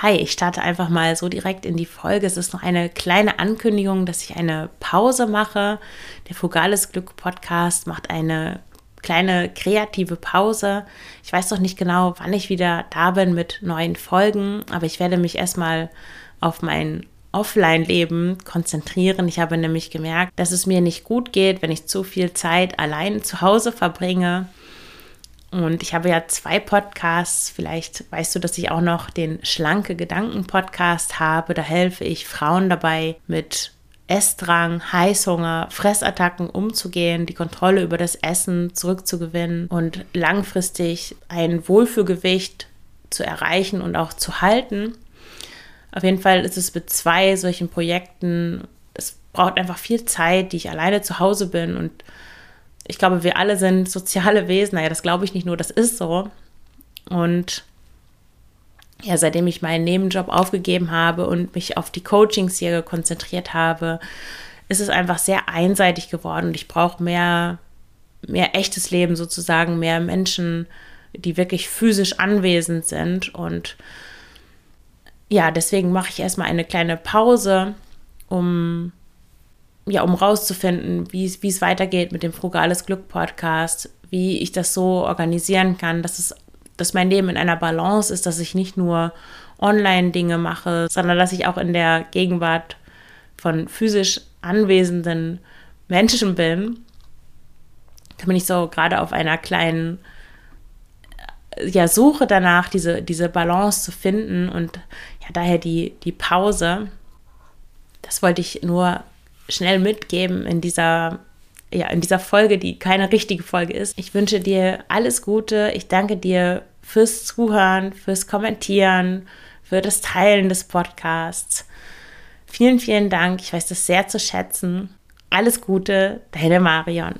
Hi, ich starte einfach mal so direkt in die Folge. Es ist noch eine kleine Ankündigung, dass ich eine Pause mache. Der Frugales Glück Podcast macht eine kleine kreative Pause. Ich weiß noch nicht genau, wann ich wieder da bin mit neuen Folgen, aber ich werde mich erstmal auf mein Offline-Leben konzentrieren. Ich habe nämlich gemerkt, dass es mir nicht gut geht, wenn ich zu viel Zeit allein zu Hause verbringe und ich habe ja zwei Podcasts. Vielleicht weißt du, dass ich auch noch den Schlanke Gedanken Podcast habe. Da helfe ich Frauen dabei, mit Essdrang, Heißhunger, Fressattacken umzugehen, die Kontrolle über das Essen zurückzugewinnen und langfristig ein Wohlfühlgewicht zu erreichen und auch zu halten. Auf jeden Fall ist es mit zwei solchen Projekten, es braucht einfach viel Zeit, die ich alleine zu Hause bin und ich glaube, wir alle sind soziale Wesen. Naja, das glaube ich nicht nur, das ist so. Und ja, seitdem ich meinen Nebenjob aufgegeben habe und mich auf die Coachings hier konzentriert habe, ist es einfach sehr einseitig geworden und ich brauche mehr, mehr echtes Leben sozusagen, mehr Menschen, die wirklich physisch anwesend sind. Und ja, deswegen mache ich erstmal eine kleine Pause, um ja, um rauszufinden, wie es weitergeht mit dem Frugales Glück Podcast, wie ich das so organisieren kann, dass es, dass mein Leben in einer Balance ist, dass ich nicht nur online Dinge mache, sondern dass ich auch in der Gegenwart von physisch anwesenden Menschen bin. Da bin ich so gerade auf einer kleinen ja, Suche danach, diese, diese Balance zu finden und ja, daher die, die Pause. Das wollte ich nur schnell mitgeben in dieser ja, in dieser Folge, die keine richtige Folge ist. Ich wünsche dir alles Gute. Ich danke dir fürs Zuhören, fürs Kommentieren, für das Teilen des Podcasts. Vielen, vielen Dank. Ich weiß das sehr zu schätzen. Alles Gute, deine Marion.